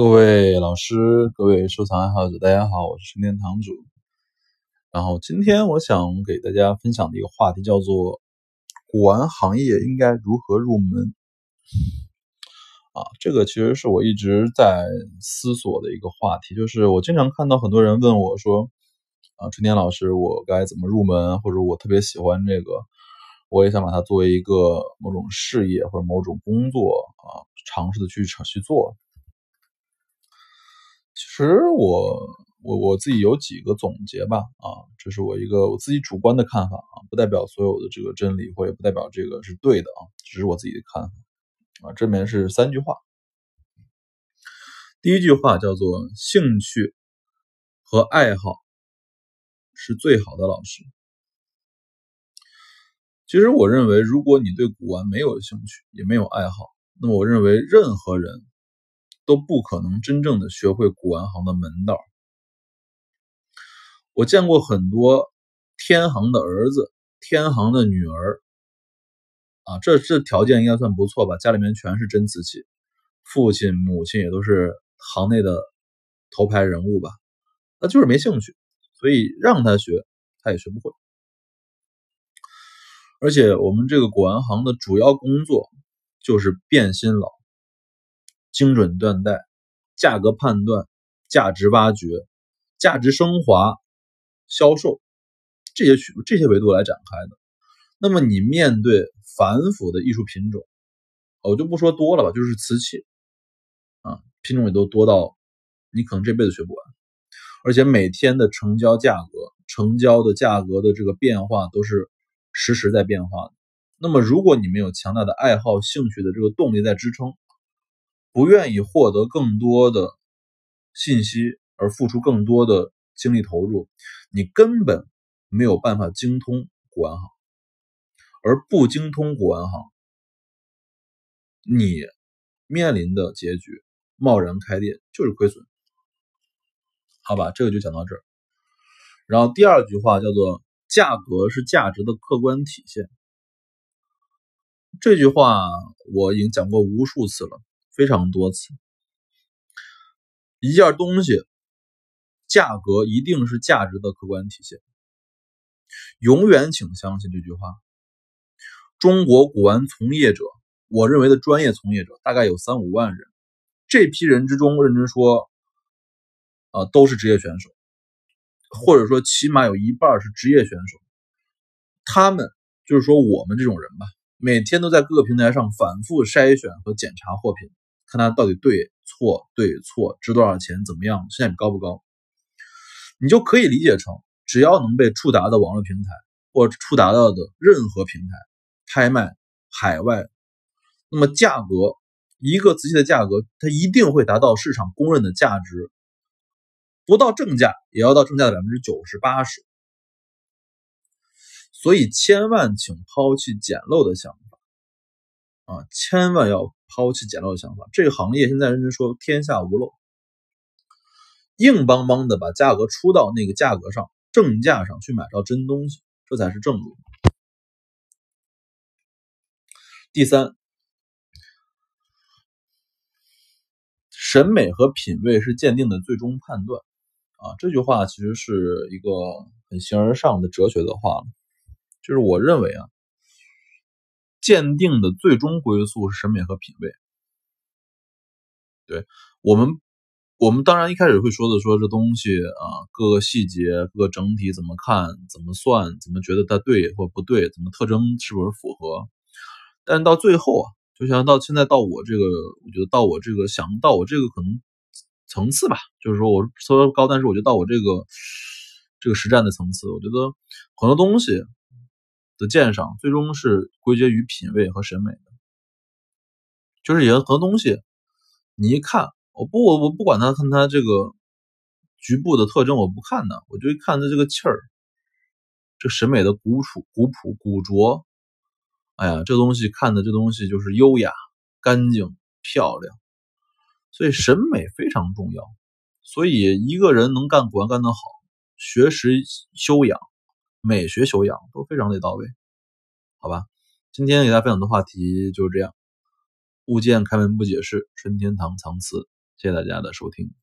各位老师，各位收藏爱好者，大家好，我是陈天堂主。然后今天我想给大家分享的一个话题叫做古玩行业应该如何入门啊？这个其实是我一直在思索的一个话题，就是我经常看到很多人问我说啊，春天老师，我该怎么入门？或者我特别喜欢这个，我也想把它作为一个某种事业或者某种工作啊，尝试的去去做。其实我我我自己有几个总结吧，啊，这是我一个我自己主观的看法啊，不代表所有的这个真理，或者不代表这个是对的啊，只是我自己的看法啊。这边是三句话，第一句话叫做兴趣和爱好是最好的老师。其实我认为，如果你对古玩没有兴趣，也没有爱好，那么我认为任何人。都不可能真正的学会古玩行的门道。我见过很多天行的儿子、天行的女儿，啊，这这条件应该算不错吧？家里面全是真瓷器，父亲、母亲也都是行内的头牌人物吧？他就是没兴趣，所以让他学，他也学不会。而且我们这个古玩行的主要工作就是变新老。精准断代、价格判断、价值挖掘、价值升华、销售这些这些维度来展开的。那么你面对繁复的艺术品种，我就不说多了吧，就是瓷器啊，品种也都多到你可能这辈子学不完，而且每天的成交价格、成交的价格的这个变化都是实时在变化的。那么如果你没有强大的爱好、兴趣的这个动力在支撑，不愿意获得更多的信息而付出更多的精力投入，你根本没有办法精通古玩行，而不精通古玩行，你面临的结局贸然开店就是亏损。好吧，这个就讲到这儿。然后第二句话叫做“价格是价值的客观体现”，这句话我已经讲过无数次了。非常多次，一件东西价格一定是价值的客观体现。永远请相信这句话。中国古玩从业者，我认为的专业从业者大概有三五万人，这批人之中，认真说，啊，都是职业选手，或者说起码有一半是职业选手。他们就是说我们这种人吧，每天都在各个平台上反复筛选和检查货品。看它到底对错对错值多少钱怎么样性价比高不高，你就可以理解成只要能被触达的网络平台或触达到的任何平台拍卖海外，那么价格一个瓷器的价格它一定会达到市场公认的价值，不到正价也要到正价的百分之九十八十，所以千万请抛弃简陋的想法啊，千万要。抛弃捡漏的想法，这个行业现在认真说天下无漏，硬邦邦的把价格出到那个价格上，正价上去买到真东西，这才是正路。第三，审美和品味是鉴定的最终判断啊，这句话其实是一个很形而上的哲学的话了，就是我认为啊。鉴定的最终归宿是审美和品味。对我们，我们当然一开始会说的，说这东西啊，各个细节、各个整体怎么看、怎么算、怎么觉得它对或不对，怎么特征是不是符合？但到最后啊，就像到现在到我这个，我觉得到我这个想到我这个可能层次吧，就是说我说高，但是我觉得到我这个这个实战的层次，我觉得很多东西。的鉴赏最终是归结于品味和审美的，就是有很多东西，你一看，我不我我不管它看它这个局部的特征，我不看的，我就看它这个气儿，这审美的古朴古朴古拙，哎呀，这东西看的这东西就是优雅、干净、漂亮，所以审美非常重要。所以一个人能干管干得好，学识修养。美学修养都非常的到位，好吧？今天给大家分享的话题就是这样。物见开门不解释，春天堂藏词。谢谢大家的收听。